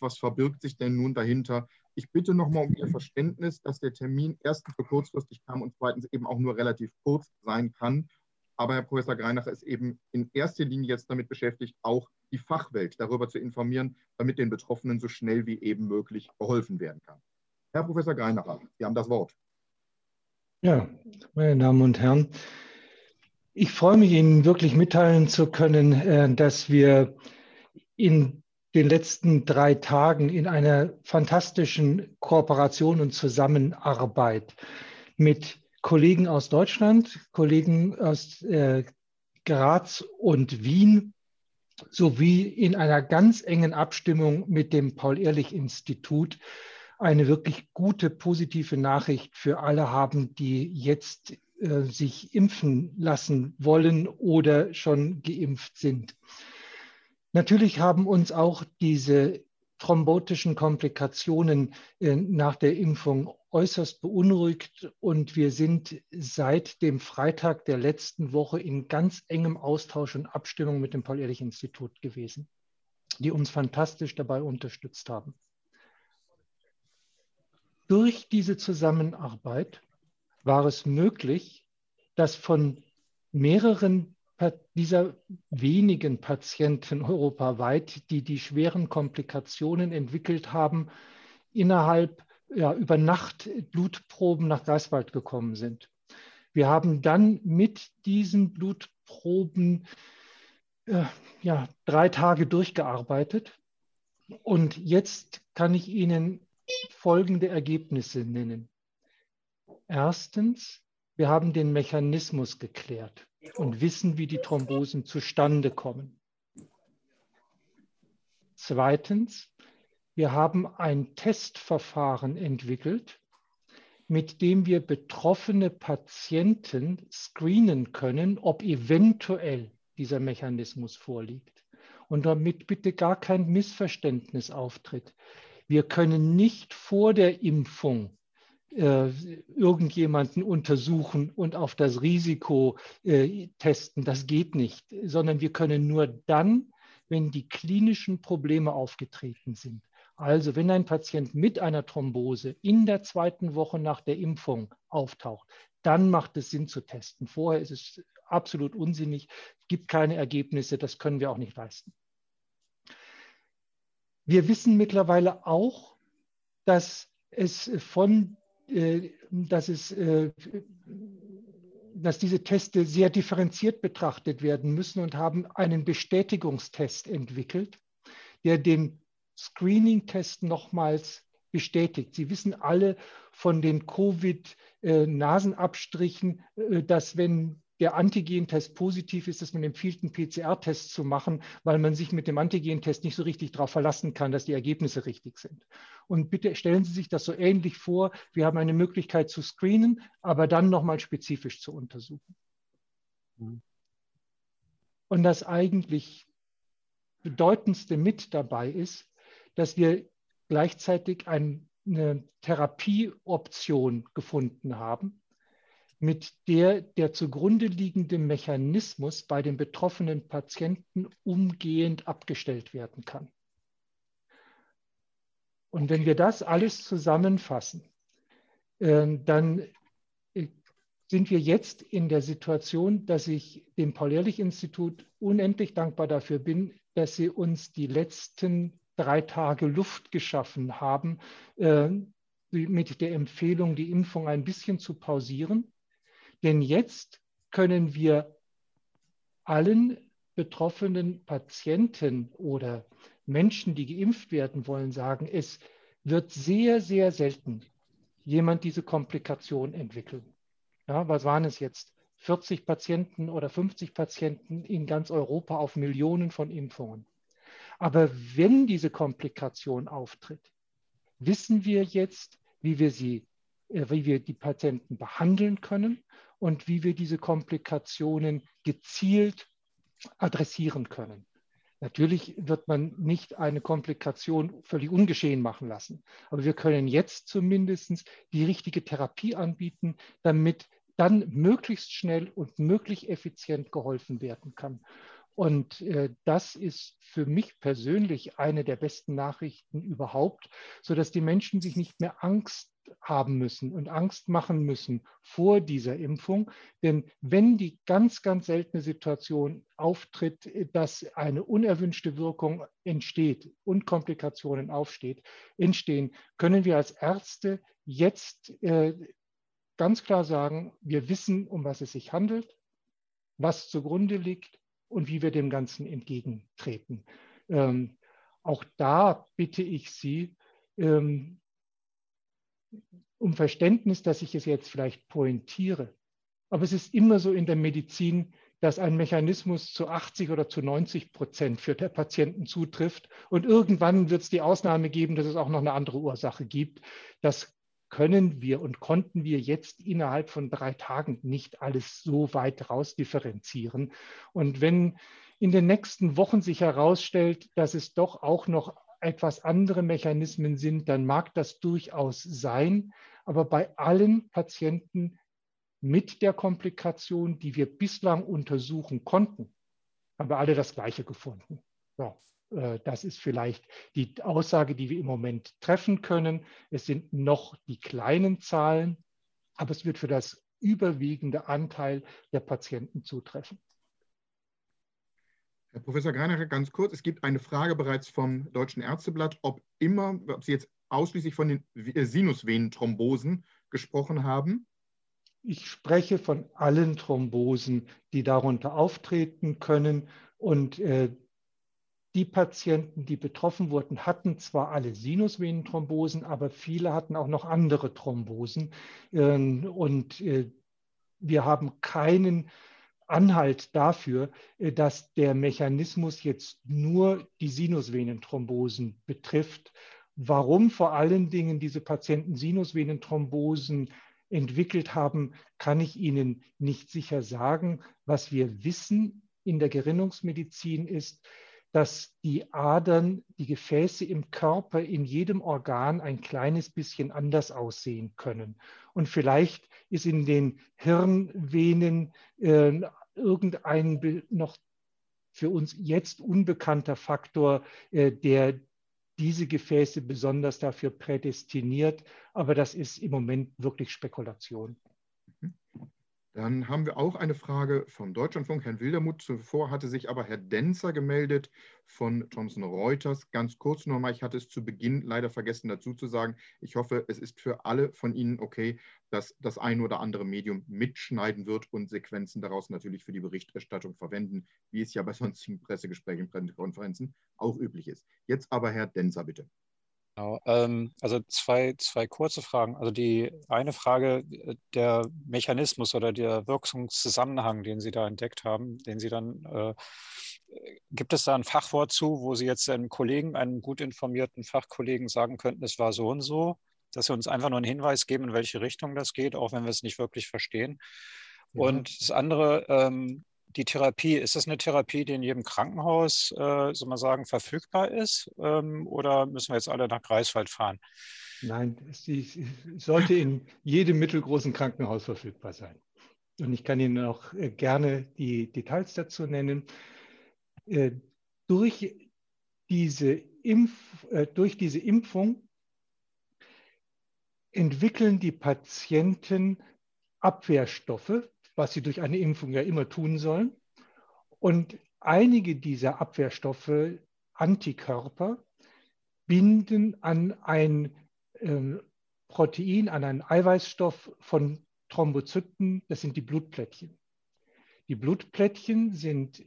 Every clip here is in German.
was verbirgt sich denn nun dahinter? Ich bitte nochmal um Ihr Verständnis, dass der Termin erstens so kurzfristig kam und zweitens eben auch nur relativ kurz sein kann. Aber Herr Professor Greinacher ist eben in erster Linie jetzt damit beschäftigt, auch die Fachwelt darüber zu informieren, damit den Betroffenen so schnell wie eben möglich geholfen werden kann. Herr Professor Greinacher, Sie haben das Wort. Ja, meine Damen und Herren, ich freue mich, Ihnen wirklich mitteilen zu können, äh, dass wir in den letzten drei Tagen in einer fantastischen Kooperation und Zusammenarbeit mit Kollegen aus Deutschland, Kollegen aus äh, Graz und Wien sowie in einer ganz engen Abstimmung mit dem Paul-Ehrlich-Institut eine wirklich gute, positive Nachricht für alle haben, die jetzt äh, sich impfen lassen wollen oder schon geimpft sind. Natürlich haben uns auch diese thrombotischen Komplikationen äh, nach der Impfung äußerst beunruhigt und wir sind seit dem Freitag der letzten Woche in ganz engem Austausch und Abstimmung mit dem Paul-Ehrlich-Institut gewesen, die uns fantastisch dabei unterstützt haben. Durch diese Zusammenarbeit war es möglich, dass von mehreren dieser wenigen Patienten europaweit, die die schweren Komplikationen entwickelt haben, innerhalb ja, über Nacht Blutproben nach Greifswald gekommen sind. Wir haben dann mit diesen Blutproben äh, ja, drei Tage durchgearbeitet. Und jetzt kann ich Ihnen folgende Ergebnisse nennen. Erstens, wir haben den Mechanismus geklärt und wissen, wie die Thrombosen zustande kommen. Zweitens, wir haben ein Testverfahren entwickelt, mit dem wir betroffene Patienten screenen können, ob eventuell dieser Mechanismus vorliegt. Und damit bitte gar kein Missverständnis auftritt. Wir können nicht vor der Impfung äh, irgendjemanden untersuchen und auf das Risiko äh, testen. Das geht nicht, sondern wir können nur dann, wenn die klinischen Probleme aufgetreten sind. Also wenn ein Patient mit einer Thrombose in der zweiten Woche nach der Impfung auftaucht, dann macht es Sinn zu testen. Vorher ist es absolut unsinnig, gibt keine Ergebnisse, das können wir auch nicht leisten. Wir wissen mittlerweile auch, dass es von, dass es, äh, dass diese Teste sehr differenziert betrachtet werden müssen und haben einen Bestätigungstest entwickelt, der den Screening-Test nochmals bestätigt. Sie wissen alle von den Covid-Nasenabstrichen, äh, dass wenn der Antigentest positiv ist, dass man empfiehlt, einen PCR-Test zu machen, weil man sich mit dem Antigentest nicht so richtig darauf verlassen kann, dass die Ergebnisse richtig sind. Und bitte stellen Sie sich das so ähnlich vor. Wir haben eine Möglichkeit zu screenen, aber dann nochmal spezifisch zu untersuchen. Mhm. Und das eigentlich bedeutendste mit dabei ist, dass wir gleichzeitig eine Therapieoption gefunden haben, mit der der zugrunde liegende Mechanismus bei den betroffenen Patienten umgehend abgestellt werden kann. Und wenn wir das alles zusammenfassen, äh, dann äh, sind wir jetzt in der Situation, dass ich dem Paul-Ehrlich-Institut unendlich dankbar dafür bin, dass sie uns die letzten drei Tage Luft geschaffen haben, äh, mit der Empfehlung, die Impfung ein bisschen zu pausieren. Denn jetzt können wir allen betroffenen Patienten oder Menschen, die geimpft werden wollen, sagen, es wird sehr, sehr selten jemand diese Komplikation entwickeln. Ja, was waren es jetzt? 40 Patienten oder 50 Patienten in ganz Europa auf Millionen von Impfungen. Aber wenn diese Komplikation auftritt, wissen wir jetzt, wie wir sie, äh, wie wir die Patienten behandeln können und wie wir diese Komplikationen gezielt adressieren können. Natürlich wird man nicht eine Komplikation völlig ungeschehen machen lassen, aber wir können jetzt zumindest die richtige Therapie anbieten, damit dann möglichst schnell und möglichst effizient geholfen werden kann. Und äh, das ist für mich persönlich eine der besten Nachrichten überhaupt, sodass die Menschen sich nicht mehr Angst haben müssen und Angst machen müssen vor dieser Impfung. Denn wenn die ganz, ganz seltene Situation auftritt, dass eine unerwünschte Wirkung entsteht und Komplikationen aufsteht, entstehen, können wir als Ärzte jetzt äh, ganz klar sagen, wir wissen, um was es sich handelt, was zugrunde liegt und wie wir dem Ganzen entgegentreten. Ähm, auch da bitte ich Sie ähm, um Verständnis, dass ich es jetzt vielleicht pointiere. Aber es ist immer so in der Medizin, dass ein Mechanismus zu 80 oder zu 90 Prozent für der Patienten zutrifft. Und irgendwann wird es die Ausnahme geben, dass es auch noch eine andere Ursache gibt. Das können wir und konnten wir jetzt innerhalb von drei Tagen nicht alles so weit rausdifferenzieren. Und wenn in den nächsten Wochen sich herausstellt, dass es doch auch noch etwas andere Mechanismen sind, dann mag das durchaus sein. Aber bei allen Patienten mit der Komplikation, die wir bislang untersuchen konnten, haben wir alle das Gleiche gefunden. So. Äh, das ist vielleicht die Aussage, die wir im Moment treffen können. Es sind noch die kleinen Zahlen, aber es wird für das überwiegende Anteil der Patienten zutreffen. Herr Professor Greinacher, ganz kurz. Es gibt eine Frage bereits vom Deutschen Ärzteblatt, ob immer, ob Sie jetzt ausschließlich von den äh, Sinusvenenthrombosen gesprochen haben. Ich spreche von allen Thrombosen, die darunter auftreten können. Und äh, die Patienten, die betroffen wurden, hatten zwar alle Sinusvenenthrombosen, aber viele hatten auch noch andere Thrombosen. Ähm, und äh, wir haben keinen Anhalt dafür, äh, dass der Mechanismus jetzt nur die Sinusvenenthrombosen betrifft. Warum vor allen Dingen diese Patienten Sinusvenenthrombosen entwickelt haben, kann ich Ihnen nicht sicher sagen. Was wir wissen in der Gerinnungsmedizin ist, dass die Adern, die Gefäße im Körper in jedem Organ ein kleines bisschen anders aussehen können. Und vielleicht ist in den Hirnvenen äh, irgendein noch für uns jetzt unbekannter Faktor, äh, der diese Gefäße besonders dafür prädestiniert. Aber das ist im Moment wirklich Spekulation. Dann haben wir auch eine Frage vom Deutschlandfunk, Herrn Wildermuth. Zuvor hatte sich aber Herr Denzer gemeldet von Thomson Reuters. Ganz kurz nochmal, ich hatte es zu Beginn leider vergessen dazu zu sagen. Ich hoffe, es ist für alle von Ihnen okay, dass das ein oder andere Medium mitschneiden wird und Sequenzen daraus natürlich für die Berichterstattung verwenden, wie es ja bei sonstigen Pressegesprächen, Konferenzen auch üblich ist. Jetzt aber Herr Denzer, bitte. Genau. Ähm, also zwei, zwei kurze Fragen. Also die eine Frage, äh, der Mechanismus oder der Wirkungszusammenhang, den Sie da entdeckt haben, den Sie dann, äh, gibt es da ein Fachwort zu, wo Sie jetzt einem Kollegen, einem gut informierten Fachkollegen sagen könnten, es war so und so, dass Sie uns einfach nur einen Hinweis geben, in welche Richtung das geht, auch wenn wir es nicht wirklich verstehen. Ja. Und das andere, ähm, die Therapie, ist das eine Therapie, die in jedem Krankenhaus, äh, soll man sagen, verfügbar ist? Ähm, oder müssen wir jetzt alle nach Greifswald fahren? Nein, sie sollte in jedem mittelgroßen Krankenhaus verfügbar sein. Und ich kann Ihnen auch äh, gerne die Details dazu nennen. Äh, durch, diese Impf, äh, durch diese Impfung entwickeln die Patienten Abwehrstoffe, was sie durch eine Impfung ja immer tun sollen. Und einige dieser Abwehrstoffe, Antikörper, binden an ein äh, Protein, an einen Eiweißstoff von Thrombozyten, das sind die Blutplättchen. Die Blutplättchen sind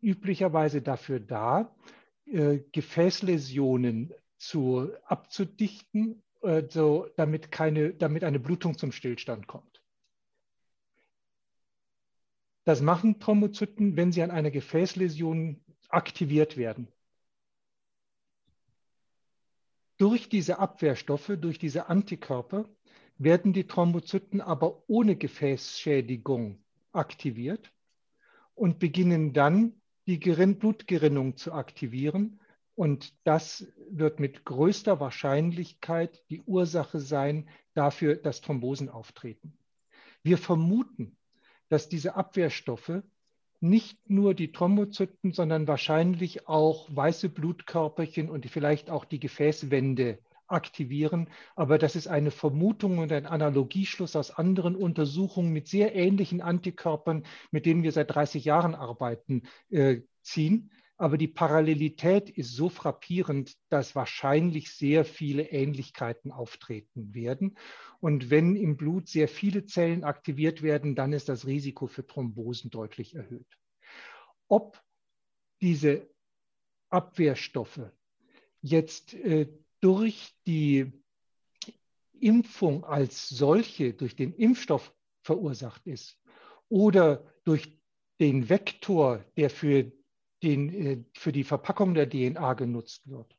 üblicherweise dafür da, äh, Gefäßläsionen zu, abzudichten, äh, so, damit, keine, damit eine Blutung zum Stillstand kommt. Das machen Thrombozyten, wenn sie an einer Gefäßläsion aktiviert werden. Durch diese Abwehrstoffe, durch diese Antikörper werden die Thrombozyten aber ohne Gefäßschädigung aktiviert und beginnen dann die Blutgerinnung zu aktivieren. Und das wird mit größter Wahrscheinlichkeit die Ursache sein dafür, dass Thrombosen auftreten. Wir vermuten, dass diese Abwehrstoffe nicht nur die Thrombozyten, sondern wahrscheinlich auch weiße Blutkörperchen und vielleicht auch die Gefäßwände aktivieren. Aber das ist eine Vermutung und ein Analogieschluss aus anderen Untersuchungen mit sehr ähnlichen Antikörpern, mit denen wir seit 30 Jahren arbeiten, äh, ziehen. Aber die Parallelität ist so frappierend, dass wahrscheinlich sehr viele Ähnlichkeiten auftreten werden. Und wenn im Blut sehr viele Zellen aktiviert werden, dann ist das Risiko für Thrombosen deutlich erhöht. Ob diese Abwehrstoffe jetzt äh, durch die Impfung als solche, durch den Impfstoff verursacht ist oder durch den Vektor, der für den, äh, für die Verpackung der DNA genutzt wird.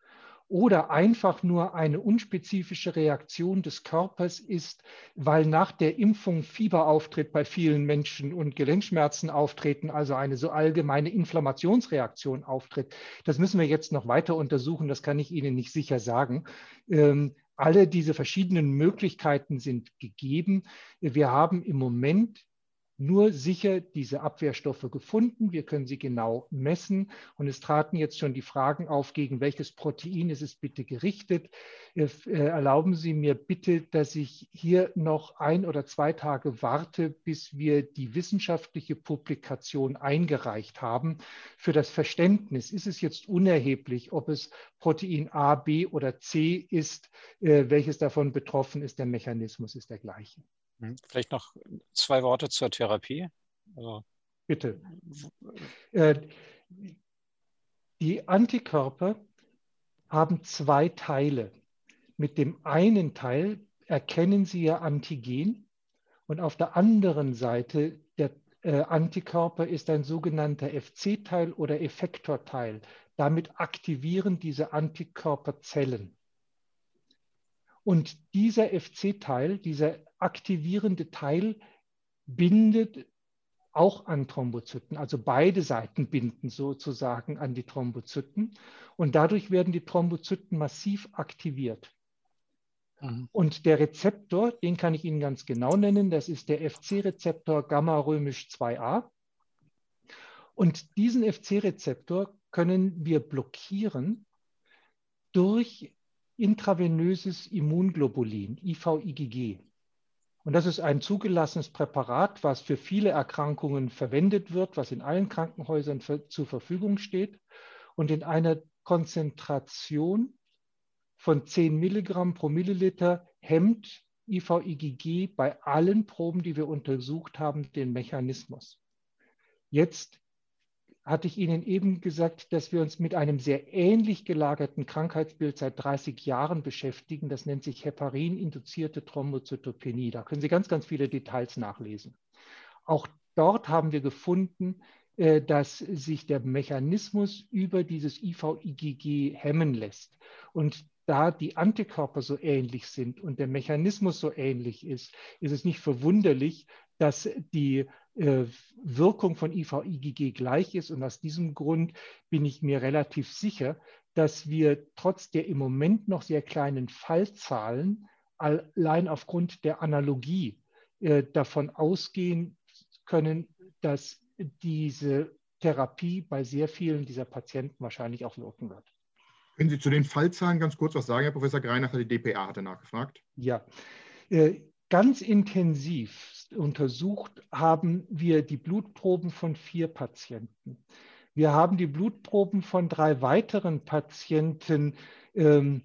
Oder einfach nur eine unspezifische Reaktion des Körpers ist, weil nach der Impfung Fieber auftritt bei vielen Menschen und Gelenkschmerzen auftreten, also eine so allgemeine Inflammationsreaktion auftritt. Das müssen wir jetzt noch weiter untersuchen, das kann ich Ihnen nicht sicher sagen. Ähm, alle diese verschiedenen Möglichkeiten sind gegeben. Wir haben im Moment nur sicher diese Abwehrstoffe gefunden. Wir können sie genau messen. Und es traten jetzt schon die Fragen auf, gegen welches Protein ist es bitte gerichtet. Äh, erlauben Sie mir bitte, dass ich hier noch ein oder zwei Tage warte, bis wir die wissenschaftliche Publikation eingereicht haben. Für das Verständnis ist es jetzt unerheblich, ob es Protein A, B oder C ist, äh, welches davon betroffen ist. Der Mechanismus ist der gleiche. Hm, vielleicht noch zwei Worte zur Therapie. Also, Bitte. Äh, die Antikörper haben zwei Teile. Mit dem einen Teil erkennen Sie Ihr Antigen und auf der anderen Seite der äh, Antikörper ist ein sogenannter FC-Teil oder Effektorteil. Damit aktivieren diese Antikörperzellen. Und dieser FC-Teil, dieser aktivierende Teil, bindet auch an Thrombozyten. Also beide Seiten binden sozusagen an die Thrombozyten. Und dadurch werden die Thrombozyten massiv aktiviert. Mhm. Und der Rezeptor, den kann ich Ihnen ganz genau nennen, das ist der FC-Rezeptor Gamma-römisch 2a. Und diesen FC-Rezeptor können wir blockieren durch intravenöses Immunglobulin, IVIGG. Und das ist ein zugelassenes Präparat, was für viele Erkrankungen verwendet wird, was in allen Krankenhäusern für, zur Verfügung steht und in einer Konzentration von 10 Milligramm pro Milliliter hemmt IVIGG bei allen Proben, die wir untersucht haben, den Mechanismus. Jetzt hatte ich Ihnen eben gesagt, dass wir uns mit einem sehr ähnlich gelagerten Krankheitsbild seit 30 Jahren beschäftigen. Das nennt sich Heparin-induzierte Thrombozytopenie. Da können Sie ganz, ganz viele Details nachlesen. Auch dort haben wir gefunden, äh, dass sich der Mechanismus über dieses IVIGG hemmen lässt. Und da die Antikörper so ähnlich sind und der Mechanismus so ähnlich ist, ist es nicht verwunderlich, dass die äh, Wirkung von IVIGG gleich ist. Und aus diesem Grund bin ich mir relativ sicher, dass wir trotz der im Moment noch sehr kleinen Fallzahlen allein aufgrund der Analogie äh, davon ausgehen können, dass diese Therapie bei sehr vielen dieser Patienten wahrscheinlich auch wirken wird. Können Sie zu den Fallzahlen ganz kurz was sagen, Herr Professor Greinacher? Die DPA hatte nachgefragt. Ja, äh, ganz intensiv untersucht haben wir die Blutproben von vier Patienten. Wir haben die Blutproben von drei weiteren Patienten ähm,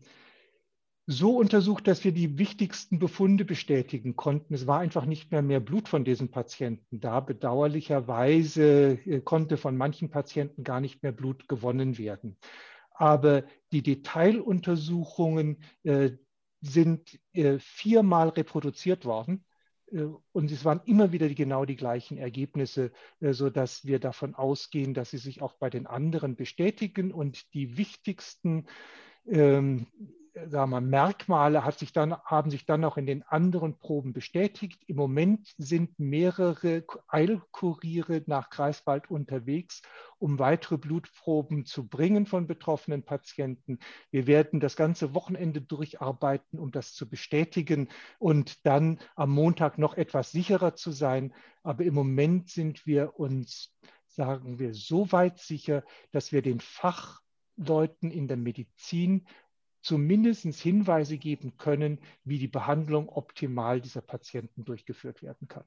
so untersucht, dass wir die wichtigsten Befunde bestätigen konnten. Es war einfach nicht mehr mehr Blut von diesen Patienten da. Bedauerlicherweise äh, konnte von manchen Patienten gar nicht mehr Blut gewonnen werden. Aber die Detailuntersuchungen äh, sind äh, viermal reproduziert worden und es waren immer wieder die, genau die gleichen Ergebnisse, äh, sodass wir davon ausgehen, dass sie sich auch bei den anderen bestätigen. Und die wichtigsten ähm, sagen wir, Merkmale hat sich dann, haben sich dann auch in den anderen Proben bestätigt. Im Moment sind mehrere Eilkuriere nach Greifswald unterwegs, um weitere Blutproben zu bringen von betroffenen Patienten. Wir werden das ganze Wochenende durcharbeiten, um das zu bestätigen und dann am Montag noch etwas sicherer zu sein. Aber im Moment sind wir uns sagen wir, so weit sicher, dass wir den Fachleuten in der Medizin zumindest Hinweise geben können, wie die Behandlung optimal dieser Patienten durchgeführt werden kann.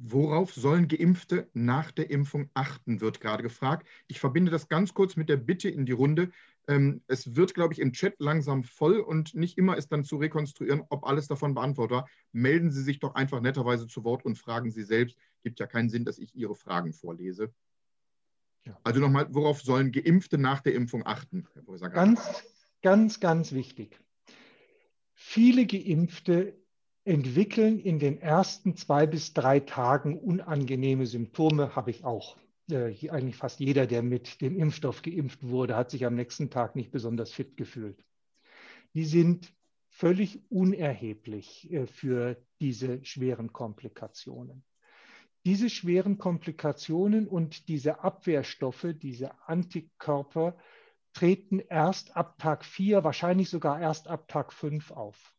Worauf sollen Geimpfte nach der Impfung achten, wird gerade gefragt. Ich verbinde das ganz kurz mit der Bitte in die Runde. Ähm, es wird, glaube ich, im Chat langsam voll und nicht immer ist dann zu rekonstruieren, ob alles davon beantwortet war. Melden Sie sich doch einfach netterweise zu Wort und fragen Sie selbst. Gibt ja keinen Sinn, dass ich Ihre Fragen vorlese. Also nochmal, worauf sollen Geimpfte nach der Impfung achten, Ganz, ganz, ganz wichtig. Viele Geimpfte entwickeln in den ersten zwei bis drei Tagen unangenehme Symptome, habe ich auch. Äh, eigentlich fast jeder, der mit dem Impfstoff geimpft wurde, hat sich am nächsten Tag nicht besonders fit gefühlt. Die sind völlig unerheblich äh, für diese schweren Komplikationen. Diese schweren Komplikationen und diese Abwehrstoffe, diese Antikörper, treten erst ab Tag 4, wahrscheinlich sogar erst ab Tag 5 auf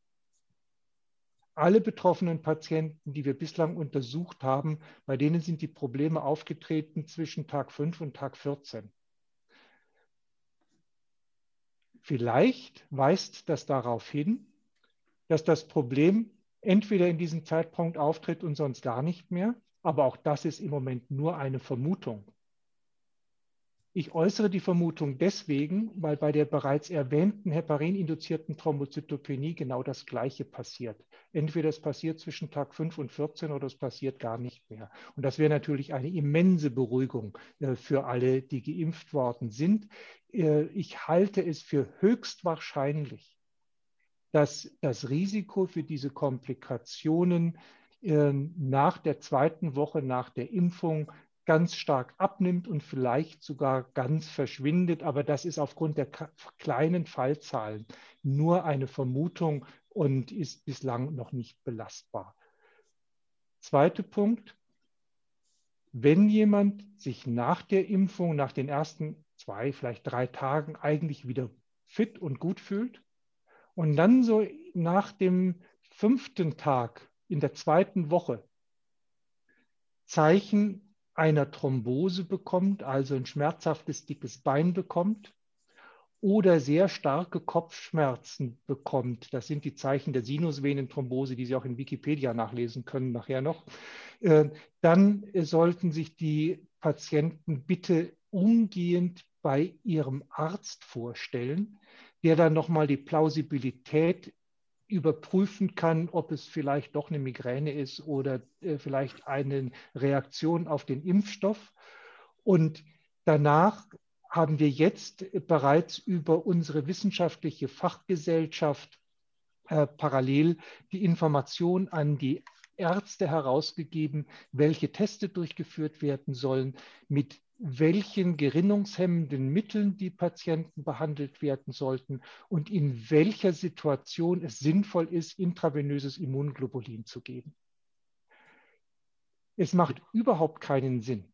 alle betroffenen Patienten, die wir bislang untersucht haben, bei denen sind die Probleme aufgetreten zwischen Tag 5 und Tag 14. Vielleicht weist das darauf hin, dass das Problem entweder in diesem Zeitpunkt auftritt und sonst gar nicht mehr, aber auch das ist im Moment nur eine Vermutung. Ich äußere die Vermutung deswegen, weil bei der bereits erwähnten heparin-induzierten Thrombozytopenie genau das Gleiche passiert. Entweder es passiert zwischen Tag 5 und 14 oder es passiert gar nicht mehr. Und das wäre natürlich eine immense Beruhigung äh, für alle, die geimpft worden sind. Äh, ich halte es für höchst wahrscheinlich, dass das Risiko für diese Komplikationen nach der zweiten Woche nach der Impfung ganz stark abnimmt und vielleicht sogar ganz verschwindet. Aber das ist aufgrund der kleinen Fallzahlen nur eine Vermutung und ist bislang noch nicht belastbar. Zweiter Punkt. Wenn jemand sich nach der Impfung, nach den ersten zwei, vielleicht drei Tagen eigentlich wieder fit und gut fühlt und dann so nach dem fünften Tag in der zweiten Woche Zeichen einer Thrombose bekommt, also ein schmerzhaftes dickes Bein bekommt oder sehr starke Kopfschmerzen bekommt. Das sind die Zeichen der Sinusvenenthrombose, die Sie auch in Wikipedia nachlesen können nachher noch. Äh, dann sollten sich die Patienten bitte umgehend bei ihrem Arzt vorstellen, der dann nochmal die Plausibilität überprüfen kann, ob es vielleicht doch eine Migräne ist oder äh, vielleicht eine Reaktion auf den Impfstoff. Und danach haben wir jetzt bereits über unsere wissenschaftliche Fachgesellschaft äh, parallel die Information an die Ärzte herausgegeben, welche Teste durchgeführt werden sollen, mit welchen gerinnungshemmenden Mitteln die Patienten behandelt werden sollten und in welcher Situation es sinnvoll ist, intravenöses Immunglobulin zu geben. Es macht überhaupt keinen Sinn,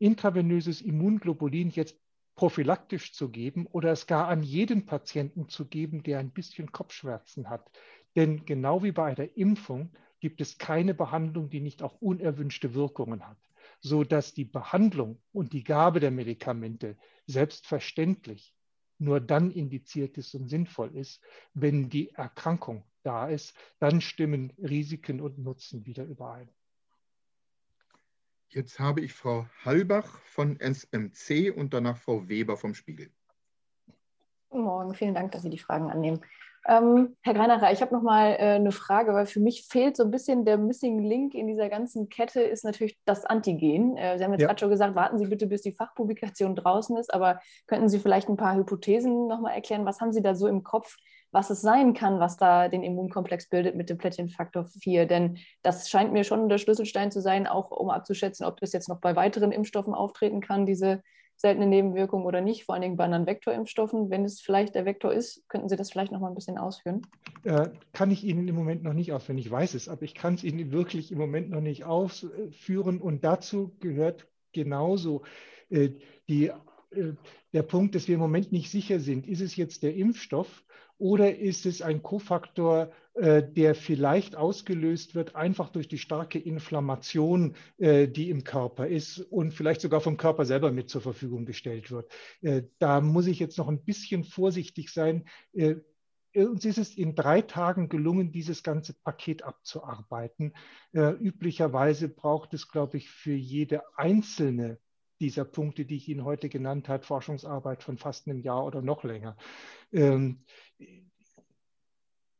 intravenöses Immunglobulin jetzt prophylaktisch zu geben oder es gar an jeden Patienten zu geben, der ein bisschen Kopfschmerzen hat. Denn genau wie bei der Impfung gibt es keine Behandlung, die nicht auch unerwünschte Wirkungen hat so dass die Behandlung und die Gabe der Medikamente selbstverständlich nur dann indiziert ist und sinnvoll ist, wenn die Erkrankung da ist, dann stimmen Risiken und Nutzen wieder überein. Jetzt habe ich Frau Halbach von SMC und danach Frau Weber vom Spiegel. Guten Morgen, vielen Dank, dass Sie die Fragen annehmen. Ähm, Herr Greinacher, ich habe noch mal äh, eine Frage, weil für mich fehlt so ein bisschen der Missing Link in dieser ganzen Kette, ist natürlich das Antigen. Äh, Sie haben jetzt ja. gerade schon gesagt, warten Sie bitte, bis die Fachpublikation draußen ist, aber könnten Sie vielleicht ein paar Hypothesen noch mal erklären? Was haben Sie da so im Kopf, was es sein kann, was da den Immunkomplex bildet mit dem Plättchenfaktor 4? Denn das scheint mir schon der Schlüsselstein zu sein, auch um abzuschätzen, ob das jetzt noch bei weiteren Impfstoffen auftreten kann, diese seltene Nebenwirkung oder nicht, vor allen Dingen bei anderen Vektorimpfstoffen. Wenn es vielleicht der Vektor ist, könnten Sie das vielleicht noch mal ein bisschen ausführen? Äh, kann ich Ihnen im Moment noch nicht ausführen. Ich weiß es, aber ich kann es Ihnen wirklich im Moment noch nicht ausführen. Und dazu gehört genauso äh, die der Punkt, dass wir im Moment nicht sicher sind, ist es jetzt der Impfstoff oder ist es ein Kofaktor, äh, der vielleicht ausgelöst wird, einfach durch die starke Inflammation, äh, die im Körper ist und vielleicht sogar vom Körper selber mit zur Verfügung gestellt wird. Äh, da muss ich jetzt noch ein bisschen vorsichtig sein. Uns ist es in drei Tagen gelungen, dieses ganze Paket abzuarbeiten. Üblicherweise braucht es, glaube ich, für jede einzelne dieser Punkte, die ich Ihnen heute genannt habe, Forschungsarbeit von fast einem Jahr oder noch länger. Ähm,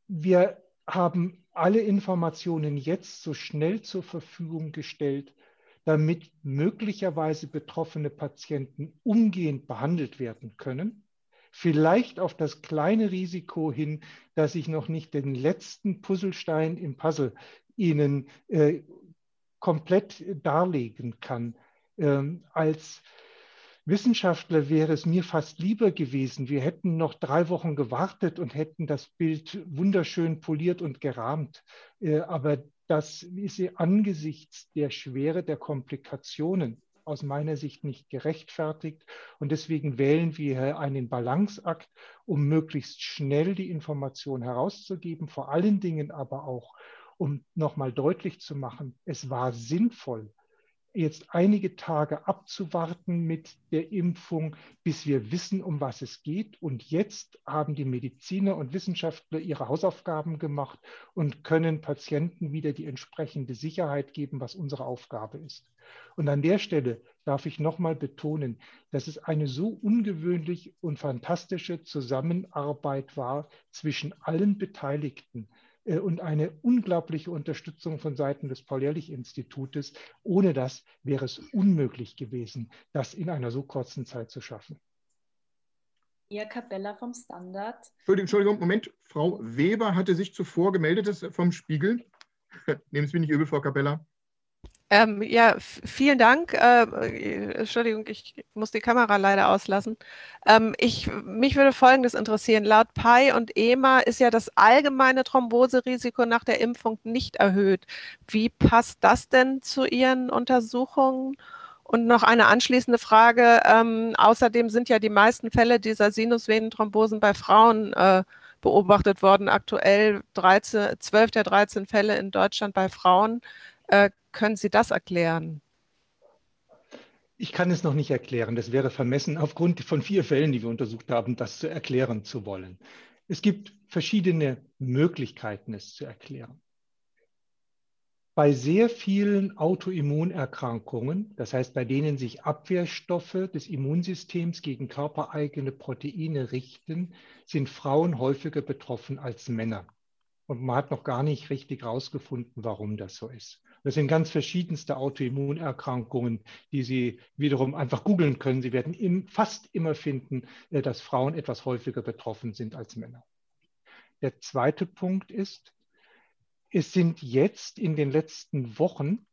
wir haben alle Informationen jetzt so schnell zur Verfügung gestellt, damit möglicherweise betroffene Patienten umgehend behandelt werden können. Vielleicht auf das kleine Risiko hin, dass ich noch nicht den letzten Puzzlestein im Puzzle Ihnen äh, komplett darlegen kann. Ähm, als Wissenschaftler wäre es mir fast lieber gewesen, wir hätten noch drei Wochen gewartet und hätten das Bild wunderschön poliert und gerahmt. Äh, aber das ist angesichts der Schwere der Komplikationen aus meiner Sicht nicht gerechtfertigt. Und deswegen wählen wir einen Balanceakt, um möglichst schnell die Information herauszugeben, vor allen Dingen aber auch, um nochmal deutlich zu machen, es war sinnvoll, jetzt einige Tage abzuwarten mit der Impfung, bis wir wissen, um was es geht. Und jetzt haben die Mediziner und Wissenschaftler ihre Hausaufgaben gemacht und können Patienten wieder die entsprechende Sicherheit geben, was unsere Aufgabe ist. Und an der Stelle darf ich nochmal betonen, dass es eine so ungewöhnlich und fantastische Zusammenarbeit war zwischen allen Beteiligten und eine unglaubliche Unterstützung von Seiten des Paul-Ehrlich-Institutes. Ohne das wäre es unmöglich gewesen, das in einer so kurzen Zeit zu schaffen. Ihr Capella vom Standard. Entschuldigung, Moment. Frau Weber hatte sich zuvor gemeldet vom Spiegel. Nehmen Sie mich nicht übel, Frau Capella. Ähm, ja, vielen Dank. Äh, Entschuldigung, ich muss die Kamera leider auslassen. Ähm, ich, mich würde Folgendes interessieren. Laut PI und EMA ist ja das allgemeine Thromboserisiko nach der Impfung nicht erhöht. Wie passt das denn zu Ihren Untersuchungen? Und noch eine anschließende Frage. Ähm, außerdem sind ja die meisten Fälle dieser Sinusvenenthrombosen bei Frauen äh, beobachtet worden. Aktuell 13, 12 der 13 Fälle in Deutschland bei Frauen. Äh, können Sie das erklären? Ich kann es noch nicht erklären. Das wäre vermessen, aufgrund von vier Fällen, die wir untersucht haben, das zu erklären zu wollen. Es gibt verschiedene Möglichkeiten, es zu erklären. Bei sehr vielen Autoimmunerkrankungen, das heißt bei denen sich Abwehrstoffe des Immunsystems gegen körpereigene Proteine richten, sind Frauen häufiger betroffen als Männer. Und man hat noch gar nicht richtig herausgefunden, warum das so ist. Das sind ganz verschiedenste Autoimmunerkrankungen, die Sie wiederum einfach googeln können. Sie werden im, fast immer finden, äh, dass Frauen etwas häufiger betroffen sind als Männer. Der zweite Punkt ist, es sind jetzt in den letzten Wochen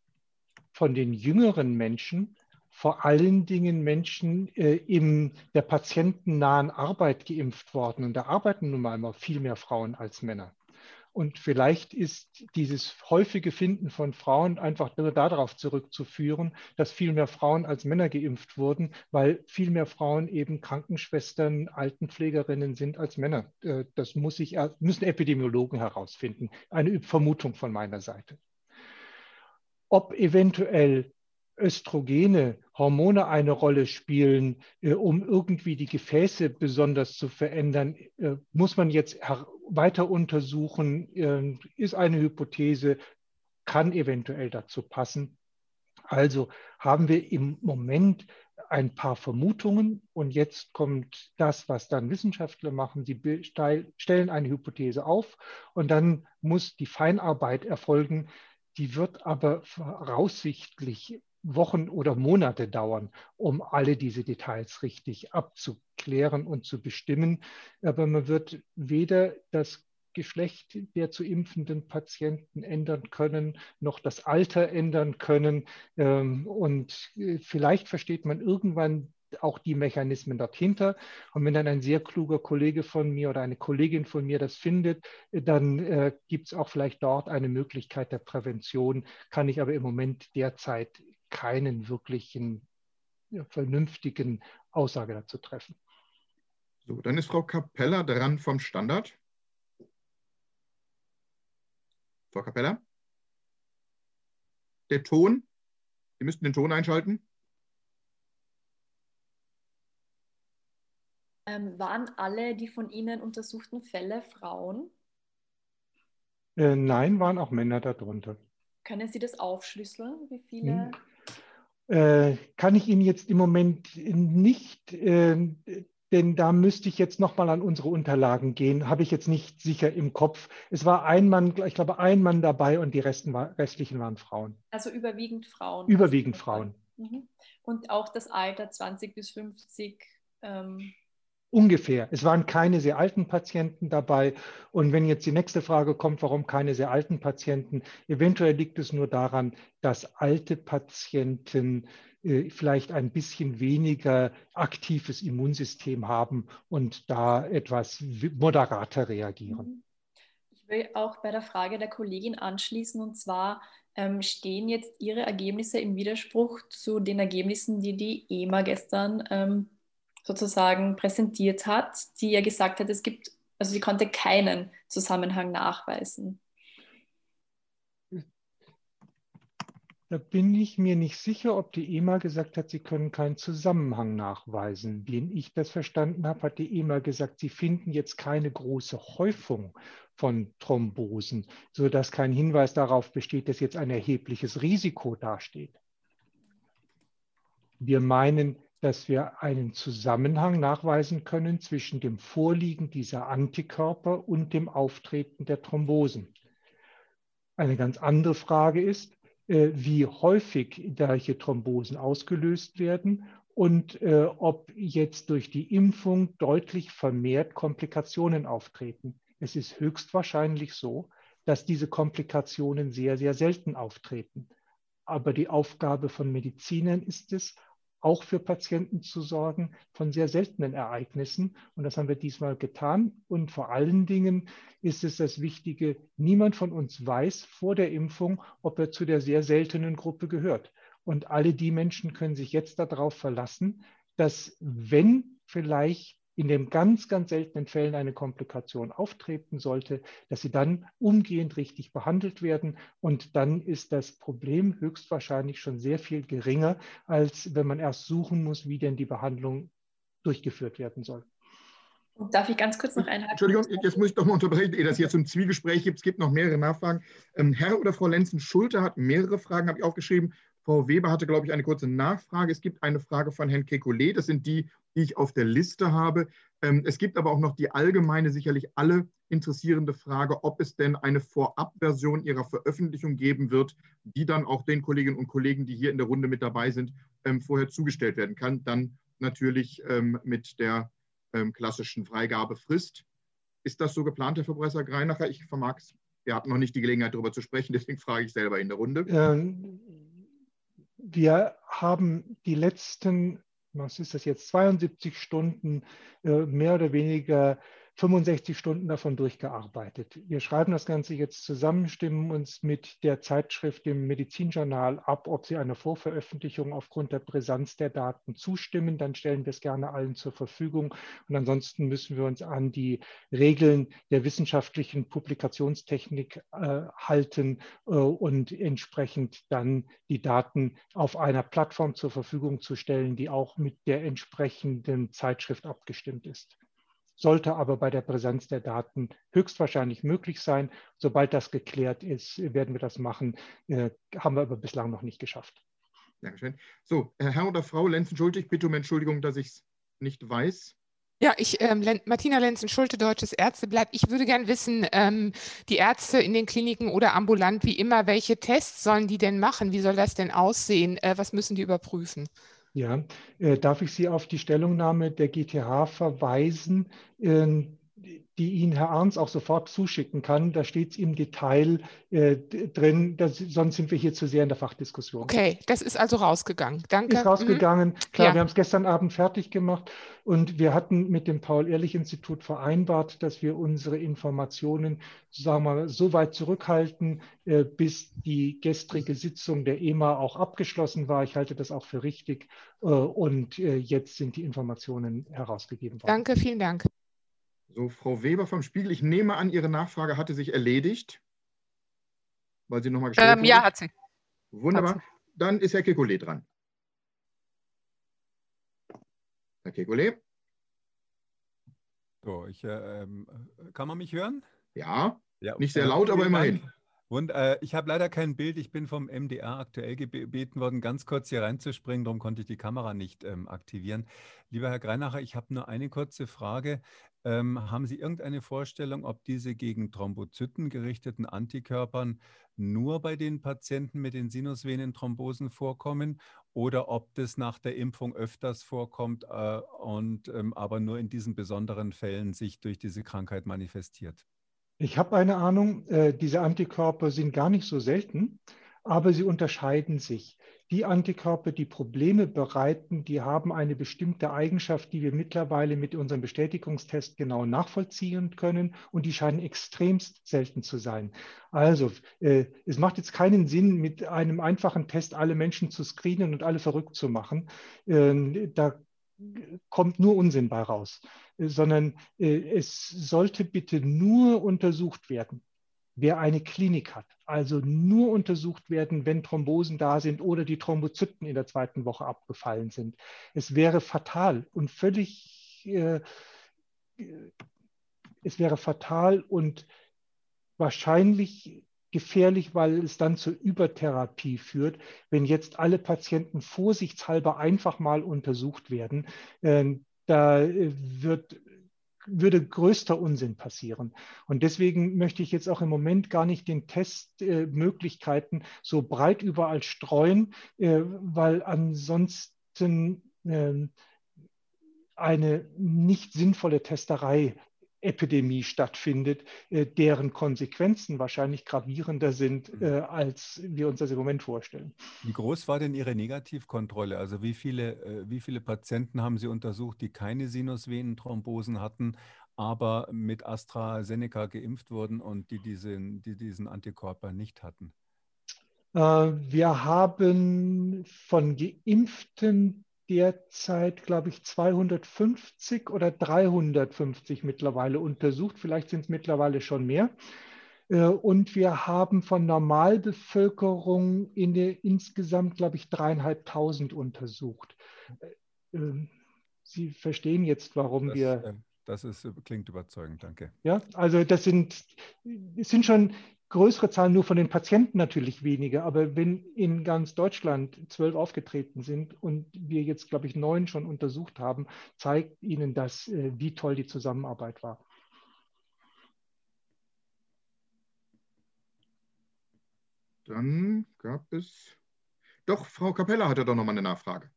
von den jüngeren Menschen vor allen Dingen Menschen äh, in der patientennahen Arbeit geimpft worden. Und da arbeiten nun mal immer viel mehr Frauen als Männer. Und vielleicht ist dieses häufige Finden von Frauen einfach nur darauf zurückzuführen, dass viel mehr Frauen als Männer geimpft wurden, weil viel mehr Frauen eben Krankenschwestern, Altenpflegerinnen sind als Männer. Äh, das muss ich, müssen Epidemiologen herausfinden. Eine Vermutung von meiner Seite. Ob eventuell Östrogene, Hormone eine Rolle spielen, äh, um irgendwie die Gefäße besonders zu verändern, äh, muss man jetzt weiter untersuchen, äh, ist eine Hypothese, kann eventuell dazu passen. Also haben wir im Moment ein paar Vermutungen und jetzt kommt das, was dann Wissenschaftler machen. Sie stellen eine Hypothese auf und dann muss die Feinarbeit erfolgen. Die wird aber voraussichtlich Wochen oder Monate dauern, um alle diese Details richtig abzuklären und zu bestimmen. Aber man wird weder das Geschlecht der zu impfenden Patienten ändern können, noch das Alter ändern können. Ähm, und äh, vielleicht versteht man irgendwann auch die Mechanismen dahinter. Und wenn dann ein sehr kluger Kollege von mir oder eine Kollegin von mir das findet, dann äh, gibt es auch vielleicht dort eine Möglichkeit der Prävention, kann ich aber im Moment derzeit keinen wirklichen vernünftigen Aussage dazu treffen. So, dann ist Frau Capella dran vom Standard. Frau Capella? Der Ton? Sie müssten den Ton einschalten. Ähm, waren alle die von Ihnen untersuchten Fälle Frauen? Äh, nein, waren auch Männer darunter. Können Sie das aufschlüsseln, wie viele? Hm. Äh, kann ich Ihnen jetzt im Moment nicht, äh, denn da müsste ich jetzt nochmal an unsere Unterlagen gehen. Habe ich jetzt nicht sicher im Kopf. Es war ein Mann, ich glaube, ein Mann dabei und die Resten war, restlichen waren Frauen. Also überwiegend Frauen. Überwiegend Frauen. Mhm. Und auch das Alter 20 bis 50. Ähm, Ungefähr. Es waren keine sehr alten Patienten dabei. Und wenn jetzt die nächste Frage kommt, warum keine sehr alten Patienten, eventuell liegt es nur daran, dass alte Patienten äh, vielleicht ein bisschen weniger aktives Immunsystem haben und da etwas moderater reagieren. Ich will auch bei der Frage der Kollegin anschließen und zwar ähm, stehen jetzt Ihre Ergebnisse im Widerspruch zu den Ergebnissen, die die EMA gestern ähm, sozusagen präsentiert hat, die ja gesagt hat, es gibt, also sie konnte keinen Zusammenhang nachweisen. Da bin ich mir nicht sicher, ob die EMA gesagt hat, sie können keinen Zusammenhang nachweisen. Wie ich das verstanden habe, hat die EMA gesagt, sie finden jetzt keine große Häufung von Thrombosen, sodass kein Hinweis darauf besteht, dass jetzt ein erhebliches Risiko dasteht. Wir meinen, dass wir einen Zusammenhang nachweisen können zwischen dem Vorliegen dieser Antikörper und dem Auftreten der Thrombosen. Eine ganz andere Frage ist, äh, wie häufig solche Thrombosen ausgelöst werden und äh, ob jetzt durch die Impfung deutlich vermehrt Komplikationen auftreten. Es ist höchstwahrscheinlich so, dass diese Komplikationen sehr, sehr selten auftreten. Aber die Aufgabe von Medizinern ist es, auch für Patienten zu sorgen von sehr seltenen Ereignissen. Und das haben wir diesmal getan. Und vor allen Dingen ist es das Wichtige, niemand von uns weiß vor der Impfung, ob er zu der sehr seltenen Gruppe gehört. Und alle die Menschen können sich jetzt darauf verlassen, dass wenn vielleicht in den ganz, ganz seltenen Fällen eine Komplikation auftreten sollte, dass sie dann umgehend richtig behandelt werden. Und dann ist das Problem höchstwahrscheinlich schon sehr viel geringer, als wenn man erst suchen muss, wie denn die Behandlung durchgeführt werden soll. Darf ich ganz kurz noch einhaken? Entschuldigung, jetzt muss ich doch mal unterbrechen, ehe das hier zum Zwiegespräch gibt. Es gibt noch mehrere Nachfragen. Ähm, Herr oder Frau Lenzen-Schulte hat mehrere Fragen, habe ich aufgeschrieben. Frau Weber hatte, glaube ich, eine kurze Nachfrage. Es gibt eine Frage von Herrn Kekulé. Das sind die, die ich auf der Liste habe. Ähm, es gibt aber auch noch die allgemeine, sicherlich alle interessierende Frage, ob es denn eine Vorabversion Ihrer Veröffentlichung geben wird, die dann auch den Kolleginnen und Kollegen, die hier in der Runde mit dabei sind, ähm, vorher zugestellt werden kann. Dann natürlich ähm, mit der klassischen Freigabefrist. Ist das so geplant, Herr Verbresser Greinacher? Ich vermag es. Wir hatten noch nicht die Gelegenheit, darüber zu sprechen, deswegen frage ich selber in der Runde. Ähm, wir haben die letzten, was ist das jetzt, 72 Stunden äh, mehr oder weniger 65 Stunden davon durchgearbeitet. Wir schreiben das Ganze jetzt zusammen, stimmen uns mit der Zeitschrift, dem Medizinjournal ab, ob sie einer Vorveröffentlichung aufgrund der Brisanz der Daten zustimmen. Dann stellen wir es gerne allen zur Verfügung. Und ansonsten müssen wir uns an die Regeln der wissenschaftlichen Publikationstechnik äh, halten äh, und entsprechend dann die Daten auf einer Plattform zur Verfügung zu stellen, die auch mit der entsprechenden Zeitschrift abgestimmt ist sollte aber bei der Präsenz der Daten höchstwahrscheinlich möglich sein. Sobald das geklärt ist, werden wir das machen. Äh, haben wir aber bislang noch nicht geschafft. Dankeschön. So, Herr oder Frau Lenzen-Schulte, ich bitte um Entschuldigung, dass ich es nicht weiß. Ja, ich, ähm, Martina Lenzen-Schulte, Deutsches Ärzteblatt. Ich würde gern wissen, ähm, die Ärzte in den Kliniken oder ambulant, wie immer, welche Tests sollen die denn machen? Wie soll das denn aussehen? Äh, was müssen die überprüfen? Ja, äh, darf ich Sie auf die Stellungnahme der GTH verweisen? Die Ihnen Herr Arns auch sofort zuschicken kann. Da steht es im Detail äh, drin, das, sonst sind wir hier zu sehr in der Fachdiskussion. Okay, das ist also rausgegangen. Danke. Ist rausgegangen. Mhm. Klar, Ja. wir haben es gestern Abend fertig gemacht und wir hatten mit dem Paul-Ehrlich-Institut vereinbart, dass wir unsere Informationen, sagen wir mal, so weit zurückhalten, äh, bis die gestrige Sitzung der EMA auch abgeschlossen war. Ich halte das auch für richtig äh, und äh, jetzt sind die Informationen herausgegeben worden. Danke, vielen Dank. So, Frau Weber vom Spiegel, ich nehme an, Ihre Nachfrage hatte sich erledigt, weil sie nochmal gestellt Ähm, ja, hat sie. Wunderbar. hat Dann ist Herr Kekulé dran. Herr Kekulé? So, ich, äh, ähm, kann man mich hören? Ja, Ja, nicht sehr äh, laut, aber immerhin. Dank. Und äh, ich habe leider kein Bild. Ich bin vom MDR aktuell gebeten worden, ganz kurz hier reinzuspringen. Darum konnte ich die Kamera nicht ähm, aktivieren. Lieber Herr Greinacher, ich habe nur eine kurze Frage. Ähm, haben Sie irgendeine Vorstellung, ob diese gegen Thrombozyten gerichteten Antikörpern nur bei den Patienten mit den Sinusvenenthrombosen vorkommen oder ob das nach der Impfung öfters vorkommt äh, und ähm, aber nur in diesen besonderen Fällen sich durch diese Krankheit manifestiert? Ich habe eine Ahnung, äh, diese Antikörper sind gar nicht so selten, aber sie unterscheiden sich. Die Antikörper, die Probleme bereiten, die haben eine bestimmte Eigenschaft, die wir mittlerweile mit unserem Bestätigungstest genau nachvollziehen können und die scheinen extremst selten zu sein. Also äh, es macht jetzt keinen Sinn, mit einem einfachen Test alle Menschen zu screenen und alle verrückt zu machen. Ähm, da kommt nur Unsinn bei raus, äh, sondern äh, es sollte bitte nur untersucht werden, wer eine Klinik hat. Also nur untersucht werden, wenn Thrombosen da sind oder die Thrombozyten in der zweiten Woche abgefallen sind. Es wäre fatal und völlig, äh, es wäre fatal und wahrscheinlich gefährlich, weil es dann zur Übertherapie führt, wenn jetzt alle Patienten vorsichtshalber einfach mal untersucht werden. Äh, da äh, wird, würde größter Unsinn passieren. Und deswegen möchte ich jetzt auch im Moment gar nicht den Testmöglichkeiten so breit überall streuen, äh, weil ansonsten ähm, eine nicht sinnvolle Testerei Epidemie stattfindet, äh, deren Konsequenzen wahrscheinlich gravierender sind, äh, als wir uns das im Moment vorstellen. Wie groß war denn Ihre Negativkontrolle? Also wie viele, äh, wie viele Patienten haben Sie untersucht, die keine Sinusvenenthrombosen hatten, aber mit AstraZeneca geimpft wurden und die diesen, die diesen Antikörper nicht hatten? Wir haben von Geimpften derzeit, glaube ich, 250 oder 350 mittlerweile untersucht. Vielleicht sind es mittlerweile schon mehr. Äh, Und wir haben von Normalbevölkerung in der insgesamt, glaube ich, dreieinhalbtausend untersucht. Äh, ähm, Sie verstehen jetzt, warum Das, wir äh, das ist, klingt überzeugend, danke. ja, also das sind, sind schon größere Zahlen, nur von den Patienten natürlich weniger. Aber wenn in ganz Deutschland zwölf aufgetreten sind und wir jetzt, glaube ich, neun schon untersucht haben, zeigt Ihnen das, äh, wie toll die Zusammenarbeit war. Dann gab es. Doch, Frau Capella hatte doch noch mal eine Nachfrage.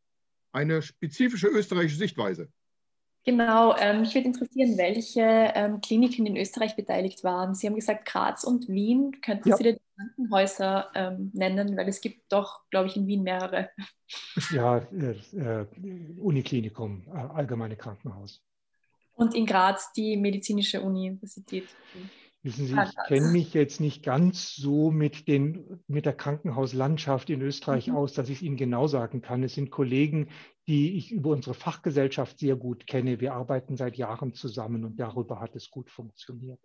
Eine spezifische österreichische Sichtweise. Genau, ähm, mich würde interessieren, welche ähm, Kliniken in Österreich beteiligt waren. Sie haben gesagt Graz und Wien. Könnten Ja. Sie die Krankenhäuser ähm, nennen? Weil es gibt doch, glaube ich, in Wien mehrere. Ja, äh, äh, Uniklinikum, äh, allgemeine Krankenhaus. Und in Graz die medizinische Universität. Wissen Sie, ich kenne mich jetzt nicht ganz so mit, den, mit der Krankenhauslandschaft in Österreich Mhm. aus, dass ich es Ihnen genau sagen kann. Es sind Kollegen, die ich über unsere Fachgesellschaft sehr gut kenne. Wir arbeiten seit Jahren zusammen und darüber hat es gut funktioniert.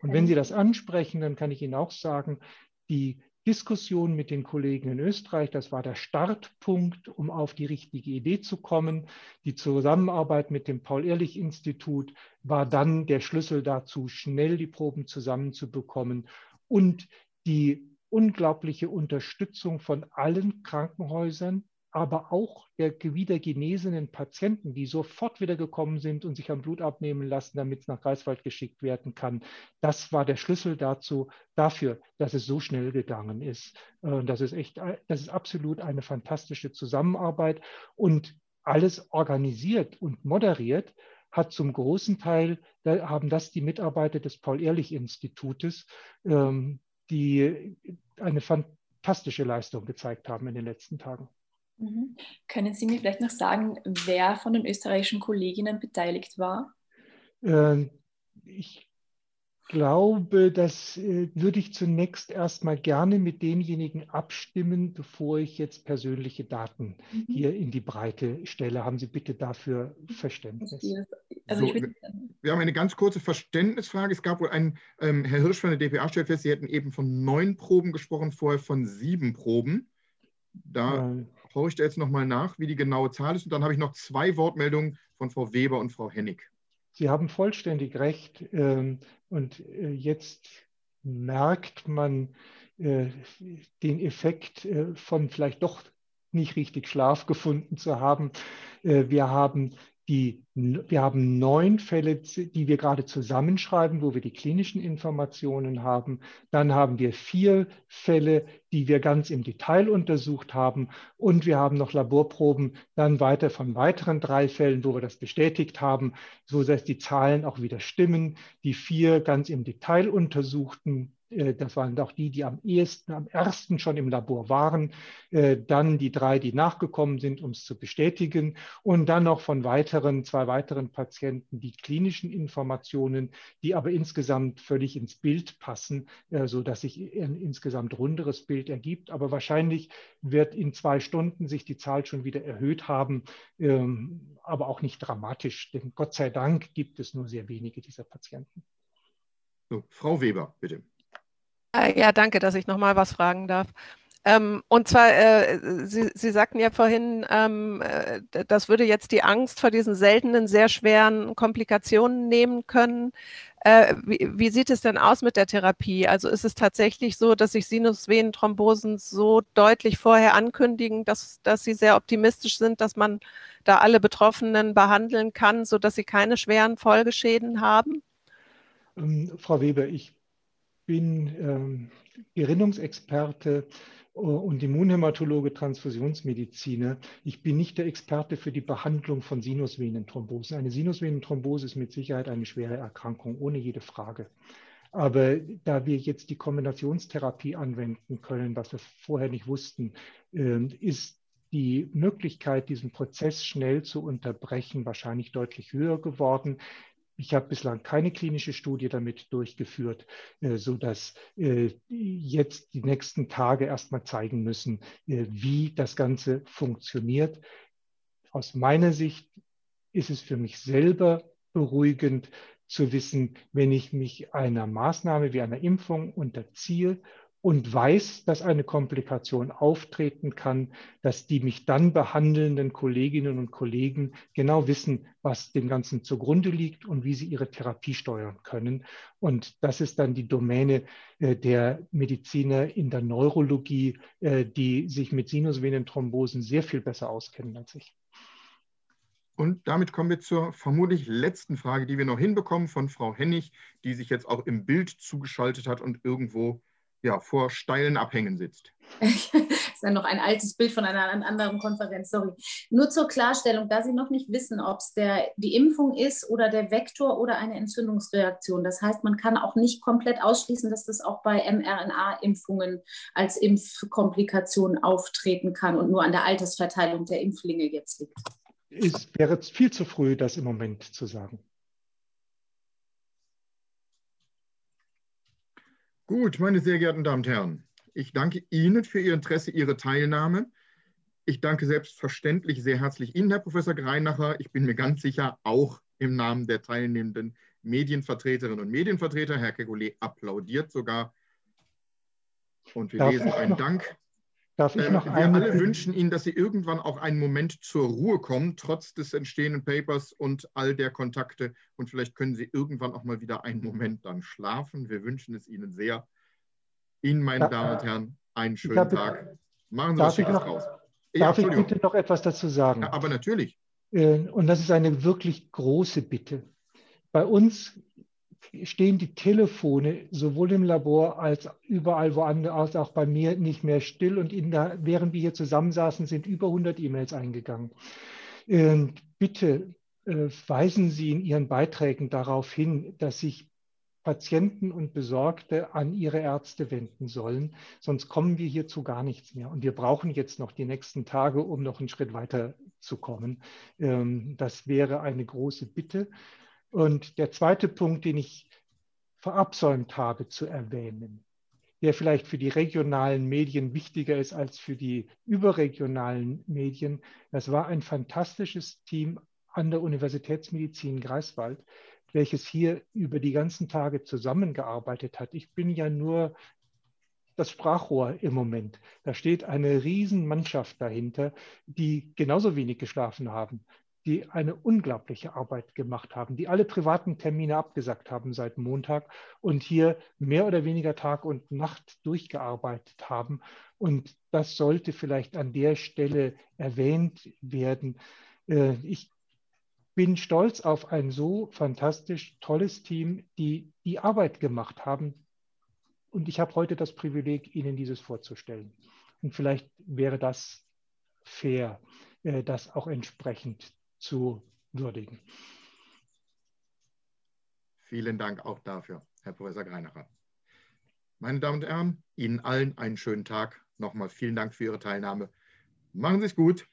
Und wenn Sie das ansprechen, dann kann ich Ihnen auch sagen, die Diskussion mit den Kollegen in Österreich, das war der Startpunkt, um auf die richtige Idee zu kommen. Die Zusammenarbeit mit dem Paul-Ehrlich-Institut war dann der Schlüssel dazu, schnell die Proben zusammenzubekommen und die unglaubliche Unterstützung von allen Krankenhäusern, aber auch der wieder genesenen Patienten, die sofort wieder gekommen sind und sich am Blut abnehmen lassen, damit es nach Greifswald geschickt werden kann. Das war der Schlüssel dazu, dafür, dass es so schnell gegangen ist. Das ist echt, das ist absolut eine fantastische Zusammenarbeit und alles organisiert und moderiert hat zum großen Teil, da haben das die Mitarbeiter des Paul-Ehrlich-Institutes, ähm, die eine fantastische Leistung gezeigt haben in den letzten Tagen. Mhm. Können Sie mir vielleicht noch sagen, wer von den österreichischen Kolleginnen beteiligt war? Ähm, ich glaube, das äh, würde ich zunächst erstmal gerne mit denjenigen abstimmen, bevor ich jetzt persönliche Daten mhm. hier in die Breite stelle. Haben Sie bitte dafür Verständnis. Also so, wir haben eine ganz kurze Verständnisfrage. Es gab wohl einen, ähm, Herr Hirsch von der DPA stellt fest, Sie hätten eben von neun Proben gesprochen, vorher von sieben Proben. Da ja. Ich da jetzt nochmal nach, wie die genaue Zahl ist. Und dann habe ich noch zwei Wortmeldungen von Frau Weber und Frau Hennig. Sie haben vollständig recht. Ähm, und äh, jetzt merkt man äh, den Effekt äh, von vielleicht doch nicht richtig Schlaf gefunden zu haben. Wir haben die, wir haben neun Fälle, die wir gerade zusammenschreiben, wo wir die klinischen Informationen haben. Dann haben wir vier Fälle, die wir ganz im Detail untersucht haben. Und wir haben noch Laborproben dann weiter von weiteren drei Fällen, wo wir das bestätigt haben, so dass die Zahlen auch wieder stimmen. Die vier ganz im Detail untersuchten das waren auch die, die am ehesten, am ersten schon im Labor waren. Äh, dann die drei, die nachgekommen sind, um es zu bestätigen. Und dann noch von weiteren, zwei weiteren Patienten die klinischen Informationen, die aber insgesamt völlig ins Bild passen, äh, sodass sich ein insgesamt runderes Bild ergibt. Aber wahrscheinlich wird in zwei Stunden sich die Zahl schon wieder erhöht haben, ähm, aber auch nicht dramatisch, denn Gott sei Dank gibt es nur sehr wenige dieser Patienten. So, Frau Weber, bitte. Äh, ja, danke, dass ich nochmal was fragen darf. Ähm, und zwar, äh, Sie, Sie, sagten ja vorhin, ähm, äh, das würde jetzt die Angst vor diesen seltenen, sehr schweren Komplikationen nehmen können. Äh, wie, wie, sieht es denn aus mit der Therapie? Also ist es tatsächlich so, dass sich Sinusvenenthrombosen so deutlich vorher ankündigen, dass, dass Sie sehr optimistisch sind, dass man da alle Betroffenen behandeln kann, sodass sie keine schweren Folgeschäden haben? Ähm, Frau Weber, ich bin ähm, Gerinnungsexperte äh, und Immunhämatologe, Transfusionsmediziner. Ich bin nicht der Experte für die Behandlung von Sinusvenenthrombosen. Eine Sinusvenenthrombose ist mit Sicherheit eine schwere Erkrankung, ohne jede Frage. Aber da wir jetzt die Kombinationstherapie anwenden können, was wir vorher nicht wussten, ähm, ist die Möglichkeit, diesen Prozess schnell zu unterbrechen, wahrscheinlich deutlich höher geworden. Ich habe bislang keine klinische Studie damit durchgeführt, äh, sodass äh, jetzt die nächsten Tage erstmal zeigen müssen, äh, wie das Ganze funktioniert. Aus meiner Sicht ist es für mich selber beruhigend zu wissen, wenn ich mich einer Maßnahme wie einer Impfung unterziehe und weiß, dass eine Komplikation auftreten kann, dass die mich dann behandelnden Kolleginnen und Kollegen genau wissen, was dem Ganzen zugrunde liegt und wie sie ihre Therapie steuern können. Und das ist dann die Domäne äh, der Mediziner in der Neurologie, äh, die sich mit Sinusvenenthrombosen sehr viel besser auskennen als ich. Und damit kommen wir zur vermutlich letzten Frage, die wir noch hinbekommen von Frau Hennig, die sich jetzt auch im Bild zugeschaltet hat und irgendwo ja, vor steilen Abhängen sitzt. das ist ja noch ein altes Bild von einer anderen Konferenz, sorry. Nur zur Klarstellung, da Sie noch nicht wissen, ob es die Impfung ist oder der Vektor oder eine Entzündungsreaktion. Das heißt, man kann auch nicht komplett ausschließen, dass das auch bei mRNA-Impfungen als Impfkomplikation auftreten kann und nur an der Altersverteilung der Impflinge jetzt liegt. Es wäre viel zu früh, das im Moment zu sagen. Gut, meine sehr geehrten Damen und Herren, ich danke Ihnen für Ihr Interesse, Ihre Teilnahme. Ich danke selbstverständlich sehr herzlich Ihnen, Herr Professor Greinacher. Ich bin mir ganz sicher, auch im Namen der teilnehmenden Medienvertreterinnen und Medienvertreter. Herr Kekulé applaudiert sogar. Und wir Darf lesen einen Dank. Darf ich ähm, noch wir alle wünschen Ihnen, dass Sie irgendwann auch einen Moment zur Ruhe kommen, trotz des entstehenden Papers und all der Kontakte. Und vielleicht können Sie irgendwann auch mal wieder einen Moment dann schlafen. Wir wünschen es Ihnen sehr. Ihnen, meine ja, Damen und Herren, einen schönen habe, Tag. Machen Sie was Schickes draus. Darf ich bitte noch etwas dazu sagen? Ja, aber natürlich. Äh, und das ist eine wirklich große Bitte. Bei uns stehen die Telefone sowohl im Labor als überall woanders, auch bei mir, nicht mehr still. Und der, während wir hier zusammensaßen, sind über 100 E-Mails eingegangen. Und bitte äh, weisen Sie in Ihren Beiträgen darauf hin, dass sich Patienten und Besorgte an ihre Ärzte wenden sollen, sonst kommen wir hier zu gar nichts mehr. Und wir brauchen jetzt noch die nächsten Tage, um noch einen Schritt weiter zu kommen. Ähm, das wäre eine große Bitte. Und der zweite Punkt, den ich verabsäumt habe zu erwähnen, der vielleicht für die regionalen Medien wichtiger ist als für die überregionalen Medien. Das war ein fantastisches Team an der Universitätsmedizin Greifswald, welches hier über die ganzen Tage zusammengearbeitet hat. Ich bin ja nur das Sprachrohr im Moment. Da steht eine Riesenmannschaft dahinter, die genauso wenig geschlafen haben, die eine unglaubliche Arbeit gemacht haben, die alle privaten Termine abgesagt haben seit Montag und hier mehr oder weniger Tag und Nacht durchgearbeitet haben. Und das sollte vielleicht an der Stelle erwähnt werden. Äh, ich bin stolz auf ein so fantastisch tolles Team, die die Arbeit gemacht haben. Und ich habe heute das Privileg, Ihnen dieses vorzustellen. Und vielleicht wäre das fair, äh, das auch entsprechend zu würdigen. Vielen Dank auch dafür, Herr Professor Greinacher. Meine Damen und Herren, Ihnen allen einen schönen Tag. Nochmal vielen Dank für Ihre Teilnahme. Machen Sie es gut.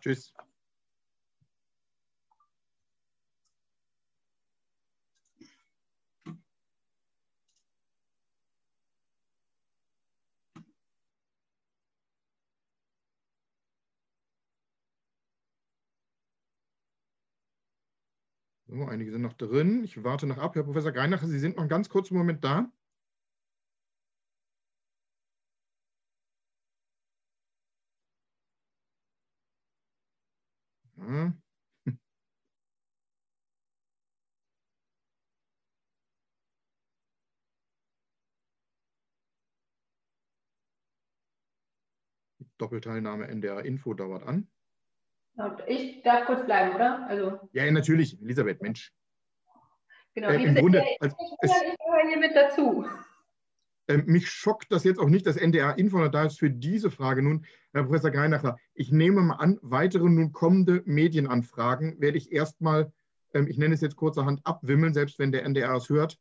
Tschüss. So, einige sind noch drin. Ich warte noch ab. Herr Professor Greinacher, Sie sind noch einen ganz kurzen Moment da. Ja. Doppelteilnahme NDR Info dauert an. Ich darf kurz bleiben, oder? Also. Ja, natürlich, Elisabeth, Mensch. Genau, äh, im Grunde, als, ich gehöre hier mit dazu. Äh, mich schockt das jetzt auch nicht, dass NDR Info da ist für diese Frage nun, Herr Professor Greinacher. Ich nehme mal an, weitere nun kommende Medienanfragen werde ich erstmal, ähm, ich nenne es jetzt kurzerhand, abwimmeln, selbst wenn der NDR es hört,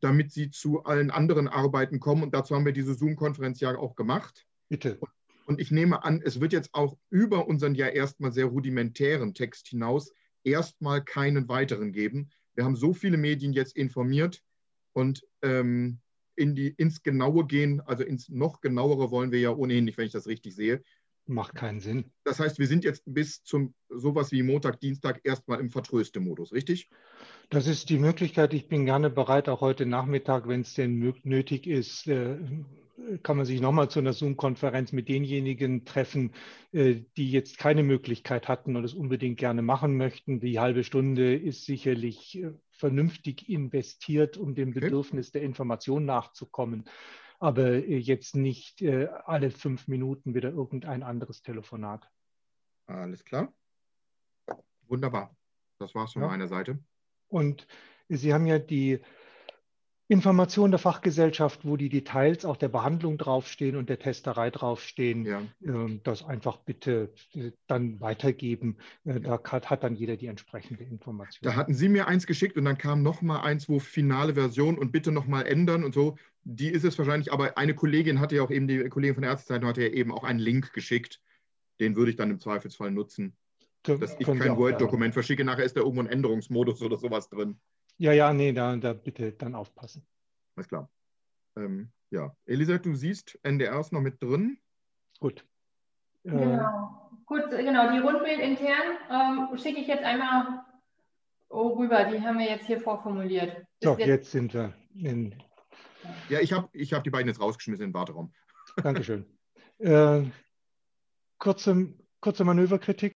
damit Sie zu allen anderen Arbeiten kommen. Und dazu haben wir diese Zoom-Konferenz ja auch gemacht. Bitte. Und und ich nehme an, es wird jetzt auch über unseren ja erstmal sehr rudimentären Text hinaus erstmal keinen weiteren geben. Wir haben so viele Medien jetzt informiert und ähm, in die, ins Genaue gehen, also ins noch genauere wollen wir ja ohnehin nicht, wenn ich das richtig sehe. Macht keinen Sinn. Das heißt, wir sind jetzt bis zum sowas wie Montag, Dienstag erstmal im Vertröste-Modus, richtig? Das ist die Möglichkeit. Ich bin gerne bereit, auch heute Nachmittag, wenn es denn nötig ist, äh, kann man sich nochmal zu einer Zoom-Konferenz mit denjenigen treffen, äh, die jetzt keine Möglichkeit hatten und es unbedingt gerne machen möchten. Die halbe Stunde ist sicherlich äh, vernünftig investiert, um dem Bedürfnis der Information nachzukommen, aber äh, jetzt nicht alle fünf Minuten wieder irgendein anderes Telefonat. Alles klar. Wunderbar. Das war es von ja. meiner Seite. Und Sie haben ja die Information der Fachgesellschaft, wo die Details auch der Behandlung draufstehen und der Testerei draufstehen, ja. Ähm, das einfach bitte äh, dann weitergeben. Äh, da hat dann jeder die entsprechende Information. Da hatten Sie mir eins geschickt und dann kam noch mal eins, wo finale Version und bitte noch mal ändern und so. Die ist es wahrscheinlich, aber eine Kollegin hatte ja auch eben, die Kollegin von der Ärztezeitung hatte ja eben auch einen Link geschickt. Den würde ich dann im Zweifelsfall nutzen. Dass ich kein Word-Dokument verschicke, nachher ist da irgendwo ein Änderungsmodus oder sowas drin. Ja, ja, nee, da, da bitte dann aufpassen. Alles klar. Ähm, ja, Elisabeth, du siehst NDR ist noch mit drin. Gut. Äh, genau. Gut, genau, die Rundbild intern ähm, schicke ich jetzt einmal rüber. Die haben wir jetzt hier vorformuliert. So, jetzt, jetzt, sind wir in. Ja, ich habe ich hab die beiden jetzt rausgeschmissen in den Warteraum. Dankeschön. Äh, kurze, kurze Manöverkritik.